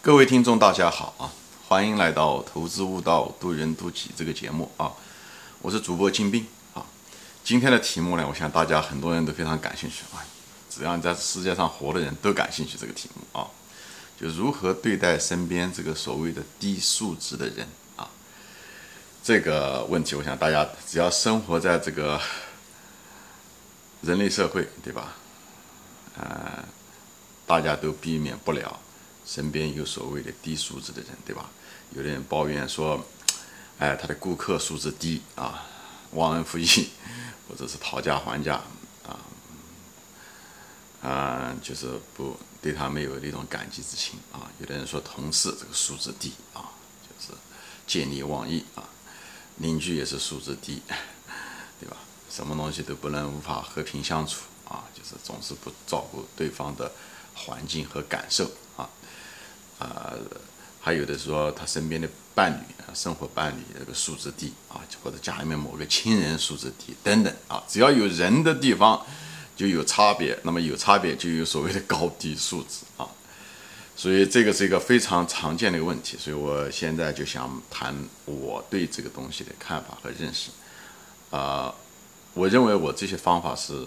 各位听众，大家好啊！欢迎来到《投资悟道，渡人渡己》这个节目啊！我是主播金兵啊。今天的题目呢，我想大家很多人都非常感兴趣啊。只要你在世界上活的人都感兴趣这个题目啊，就如何对待身边这个所谓的低素质的人啊？这个问题，我想大家只要生活在这个人类社会，对吧？呃，大家都避免不了。身边有所谓的低素质的人，对吧？有的人抱怨说，哎，他的顾客素质低啊，忘恩负义，或者是讨价还价啊，啊，就是不对他没有那种感激之情啊。有的人说同事这个素质低啊，就是见利忘义啊。邻居也是素质低，对吧？什么东西都不能无法和平相处啊，就是总是不照顾对方的环境和感受啊。啊，还有的说他身边的伴侣啊，生活伴侣这个素质低啊，或者家里面某个亲人素质低等等啊，只要有人的地方就有差别，那么有差别就有所谓的高低素质啊，所以这个是一个非常常见的一个问题，所以我现在就想谈我对这个东西的看法和认识啊，我认为我这些方法是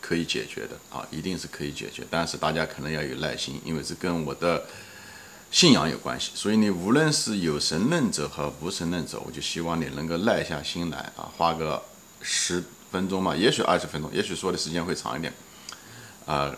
可以解决的啊，一定是可以解决，但是大家可能要有耐心，因为是跟我的。信仰有关系，所以你无论是有神论者和无神论者，我就希望你能够耐下心来啊，花个十分钟嘛，也许二十分钟，也许说的时间会长一点，啊，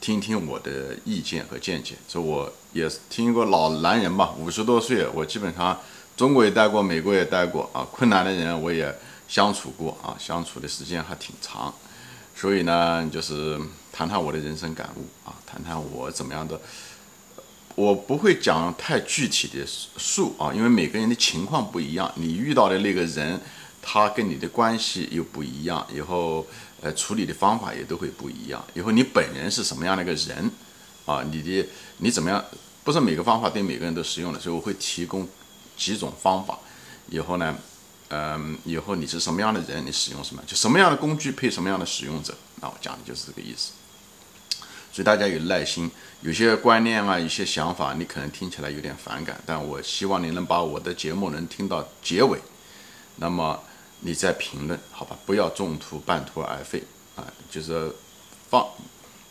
听听我的意见和见解。这我也听过老男人嘛，五十多岁，我基本上中国也待过，美国也待过啊，困难的人我也相处过啊，相处的时间还挺长，所以呢，就是谈谈我的人生感悟啊，谈谈我怎么样的。我不会讲太具体的数啊，因为每个人的情况不一样，你遇到的那个人，他跟你的关系又不一样，以后呃处理的方法也都会不一样。以后你本人是什么样的一个人啊？你的你怎么样？不是每个方法对每个人都适用的，所以我会提供几种方法。以后呢，嗯，以后你是什么样的人，你使用什么，就什么样的工具配什么样的使用者。那我讲的就是这个意思。所以大家有耐心，有些观念啊，一些想法，你可能听起来有点反感，但我希望你能把我的节目能听到结尾，那么你再评论，好吧？不要中途半途而废啊，就是放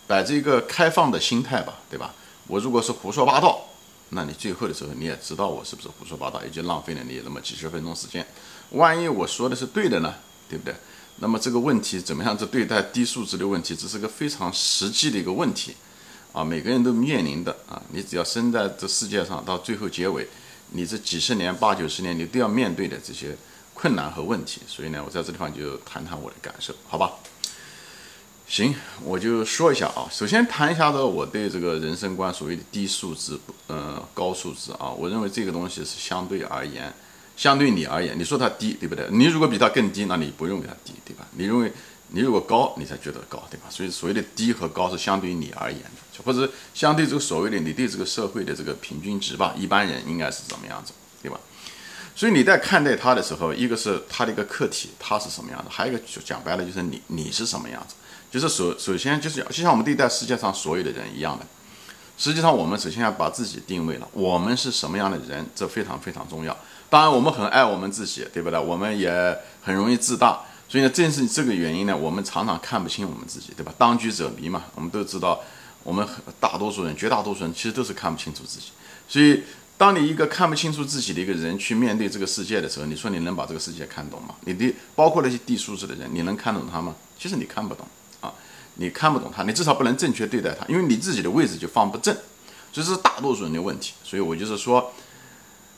摆着一个开放的心态吧，对吧？我如果是胡说八道，那你最后的时候你也知道我是不是胡说八道，也就浪费了你那么几十分钟时间。万一我说的是对的呢，对不对？那么这个问题怎么样子对待低素质的问题，这是个非常实际的一个问题，啊，每个人都面临的啊，你只要生在这世界上，到最后结尾，你这几十年、八九十年，你都要面对的这些困难和问题。所以呢，我在这地方就谈谈我的感受，好吧？行，我就说一下啊，首先谈一下子我对这个人生观所谓的低素质，呃，高素质啊，我认为这个东西是相对而言。相对你而言，你说它低，对不对？你如果比它更低，那你不认为它低，对吧？你认为你如果高，你才觉得高，对吧？所以所谓的低和高是相对于你而言的，或者相对这个所谓的你对这个社会的这个平均值吧，一般人应该是怎么样子，对吧？所以你在看待他的时候，一个是他的一个客体，他是什么样的；还有一个就讲白了就是你你是什么样子。就是首首先就是就像我们对待世界上所有的人一样的，实际上我们首先要把自己定位了，我们是什么样的人，这非常非常重要。当然，我们很爱我们自己，对不对？我们也很容易自大，所以呢，正是这个原因呢，我们常常看不清我们自己，对吧？当局者迷嘛，我们都知道，我们大多数人、绝大多数人其实都是看不清楚自己。所以，当你一个看不清楚自己的一个人去面对这个世界的时候，你说你能把这个世界看懂吗？你的包括那些低素质的人，你能看懂他吗？其实你看不懂啊，你看不懂他，你至少不能正确对待他，因为你自己的位置就放不正，这是大多数人的问题。所以我就是说。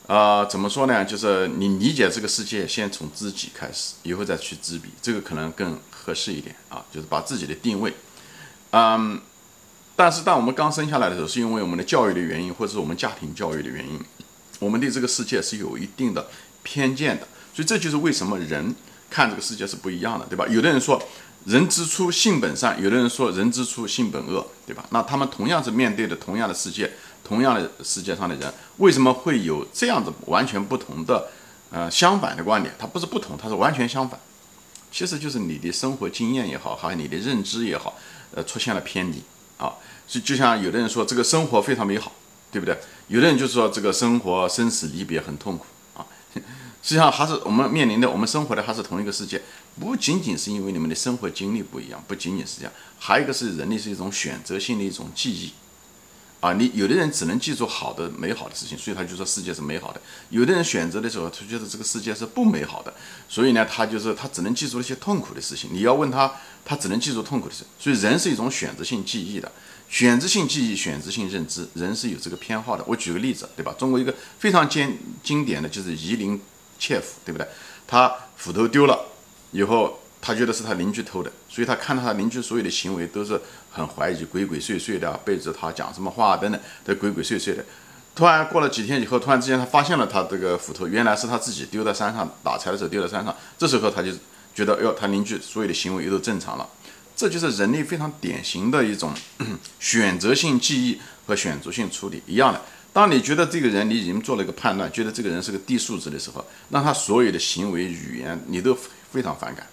啊，怎么说呢？就是你理解这个世界，先从自己开始，以后再去知彼，这个可能更合适一点啊。就是把自己的定位，嗯，但是当我们刚生下来的时候，是因为我们的教育的原因，或者是我们家庭教育的原因，我们对这个世界是有一定的偏见的。所以这就是为什么人看这个世界是不一样的，对吧？有的人说人之初性本善，有的人说人之初性本恶，对吧？那他们同样是面对的同样的世界。同样的世界上的人，为什么会有这样子完全不同的，呃，相反的观点？它不是不同，它是完全相反。其实就是你的生活经验也好，还有你的认知也好，呃，出现了偏离啊。就就像有的人说这个生活非常美好对不对？有的人就说这个生活生死离别很痛苦啊，实际上还是我们面临的，我们生活的还是同一个世界，不仅仅是因为你们的生活经历不一样，不仅仅是这样，还有一个是人类是一种选择性的一种记忆。啊，你有的人只能记住好的、美好的事情，所以他就说世界是美好的；有的人选择的时候，他觉得这个世界是不美好的，所以呢，他就是他只能记住那些痛苦的事情。你要问他，他只能记住痛苦的事。所以人是一种选择性记忆的，选择性记忆、选择性认知，人是有这个偏好的。我举个例子，对吧？中国一个非常经经典的就是夷陵切腹，对不对？他斧头丢了以后。他觉得是他邻居偷的，所以他看到他邻居所有的行为都是很怀疑、鬼鬼祟祟的，背着他讲什么话等等，都鬼鬼祟祟的。突然过了几天以后，突然之间他发现了他这个斧头，原来是他自己丢在山上打柴的时候丢在山上。这时候他就觉得，哟，他邻居所有的行为又都正常了。这就是人类非常典型的一种选择性记忆和选择性处理一样的。当你觉得这个人你已经做了一个判断，觉得这个人是个低素质的时候，那他所有的行为语言你都非常反感。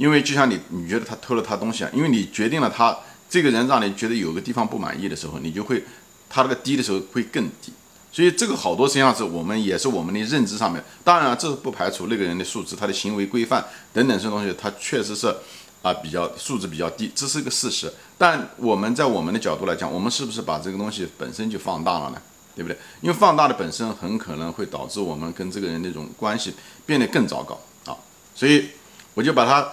因为就像你，你觉得他偷了他东西啊？因为你决定了他这个人让你觉得有个地方不满意的时候，你就会他那个低的时候会更低。所以这个好多实际上是我们也是我们的认知上面。当然，这是不排除那个人的素质、他的行为规范等等这些东西，他确实是啊比较素质比较低，这是一个事实。但我们在我们的角度来讲，我们是不是把这个东西本身就放大了呢？对不对？因为放大的本身很可能会导致我们跟这个人那种关系变得更糟糕啊。所以我就把它。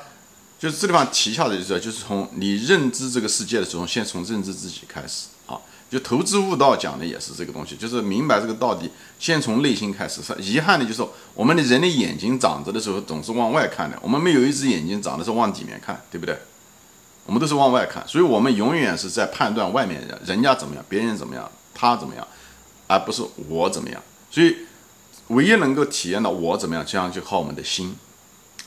就是这地方提下的，就是就是从你认知这个世界的时候，先从认知自己开始啊。就投资悟道讲的也是这个东西，就是明白这个道理，先从内心开始。遗憾的就是我们的人的眼睛长着的时候总是往外看的，我们没有一只眼睛长的是往里面看，对不对？我们都是往外看，所以我们永远是在判断外面人人家怎么样，别人怎么样，他怎么样，而不是我怎么样。所以唯一能够体验到我怎么样，这样就靠我们的心。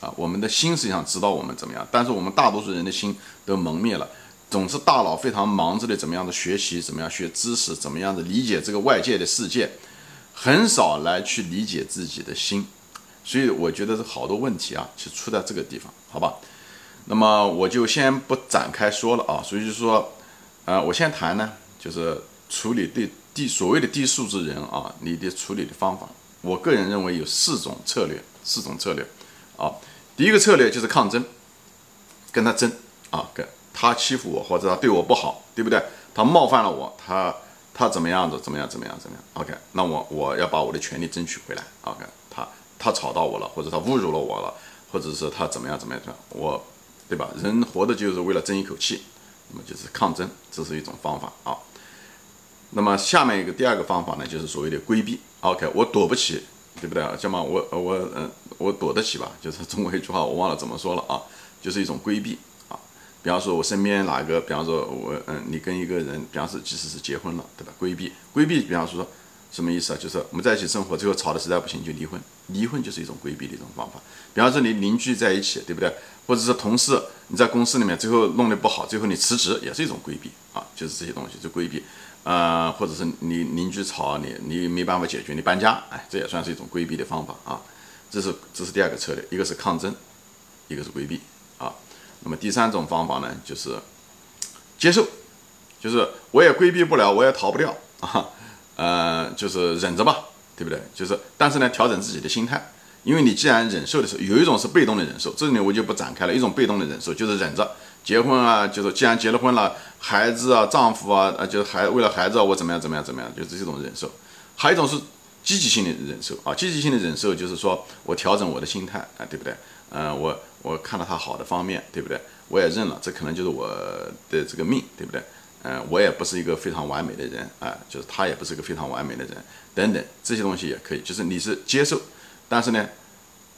啊，我们的心实际上知道我们怎么样，但是我们大多数人的心都蒙灭了，总是大脑非常忙着的怎么样的学习，怎么样学知识，怎么样的理解这个外界的世界，很少来去理解自己的心，所以我觉得是好多问题啊，是出在这个地方，好吧？那么我就先不展开说了啊，所以就说，呃，我先谈呢，就是处理对低所谓的低素质人啊，你的处理的方法，我个人认为有四种策略，四种策略，啊。第一个策略就是抗争，跟他争啊，跟他欺负我或者他对我不好，对不对？他冒犯了我，他他怎么样子？怎么样？怎么样？怎么样？OK，那我我要把我的权利争取回来。OK，他他吵到我了，或者他侮辱了我了，或者是他怎么样？怎么样？怎么样我，对吧？人活的就是为了争一口气，那么就是抗争，这是一种方法啊。那么下面一个第二个方法呢，就是所谓的规避。OK，我躲不起。对不对啊？像嘛，我我嗯，我躲得起吧？就是中国一句话，我忘了怎么说了啊，就是一种规避啊。比方说，我身边哪个，比方说我嗯，你跟一个人，比方说即使是结婚了，对吧？规避规避，比方说什么意思啊？就是我们在一起生活，最后吵得实在不行就离婚，离婚就是一种规避的一种方法。比方说你邻居在一起，对不对？或者是同事你在公司里面最后弄得不好，最后你辞职也是一种规避啊，就是这些东西就规避。呃，或者是你邻居吵你，你没办法解决，你搬家，哎，这也算是一种规避的方法啊。这是这是第二个策略，一个是抗争，一个是规避啊。那么第三种方法呢，就是接受，就是我也规避不了，我也逃不掉 啊，呃，就是忍着吧，对不对？就是但是呢，调整自己的心态，因为你既然忍受的时候，有一种是被动的忍受，这里我就不展开了。一种被动的忍受就是忍着。结婚啊，就是既然结了婚了，孩子啊，丈夫啊，呃，就是孩为了孩子啊，我怎么样怎么样怎么样，就是这种忍受。还有一种是积极性的忍受啊，积极性的忍受就是说我调整我的心态啊，对不对？嗯，我我看到他好的方面，对不对？我也认了，这可能就是我的这个命，对不对？嗯，我也不是一个非常完美的人啊，就是他也不是一个非常完美的人，等等这些东西也可以，就是你是接受，但是呢，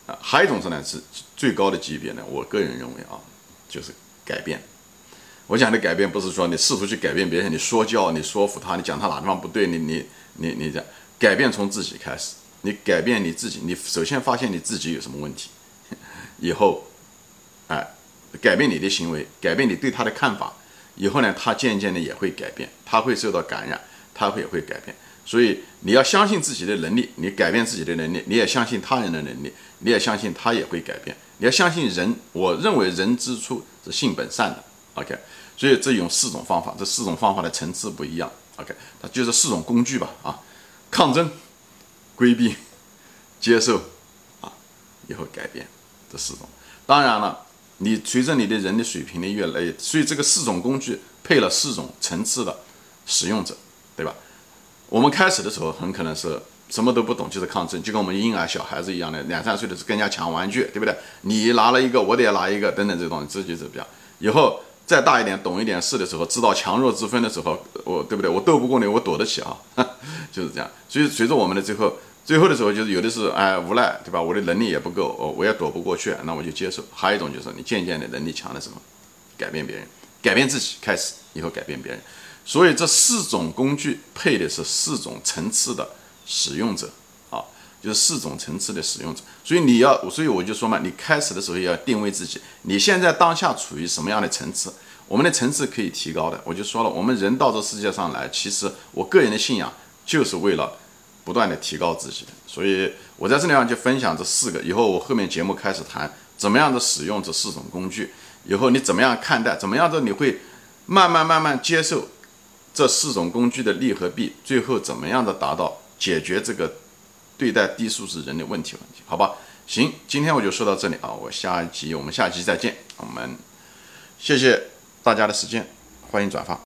啊，还有一种是呢是最高的级别呢，我个人认为啊，就是。改变，我讲的改变不是说你试图去改变别人，你说教，你说服他，你讲他哪地方不对，你你你你讲改变从自己开始，你改变你自己，你首先发现你自己有什么问题，以后，哎，改变你的行为，改变你对他的看法，以后呢，他渐渐的也会改变，他会受到感染，他会也会改变，所以你要相信自己的能力，你改变自己的能力，你也相信他人的能力，你也相信他也会改变。你要相信人，我认为人之初是性本善的，OK，所以这用四种方法，这四种方法的层次不一样 OK，它就是四种工具吧啊，抗争、规避、接受啊，以后改变这四种。当然了，你随着你的人的水平的越来越，所以这个四种工具配了四种层次的使用者，对吧？我们开始的时候很可能是什么都不懂，就是抗争，就跟我们婴儿小孩子一样的，两三岁的时候更加抢玩具，对不对？你拿了一个，我得拿一个，等等这种东西，这就是比较以后。再大一点，懂一点事的时候，知道强弱之分的时候，我对不对？我斗不过你，我躲得起啊，就是这样。所以随着我们的最后，最后的时候，就是有的是哎无奈，对吧？我的能力也不够，我我也躲不过去，那我就接受。还有一种就是你渐渐的能力强了什么，改变别人，改变自己，开始以后改变别人。所以这四种工具配的是四种层次的使用者啊。就是四种层次的使用者，所以你要，所以我就说嘛，你开始的时候要定位自己，你现在当下处于什么样的层次？我们的层次可以提高的。我就说了，我们人到这世界上来，其实我个人的信仰就是为了不断的。提高自己。所以我在这里就分享这四个，以后我后面节目开始谈怎么样的。使用这四种工具，以后你怎么样看待，怎么样的。你会慢慢慢慢接受这四种工具的。利和弊，最后怎么样的。达到解决这个。对待低素质人的问题问题，好吧，行，今天我就说到这里啊，我下一集我们下期再见，我们谢谢大家的时间，欢迎转发。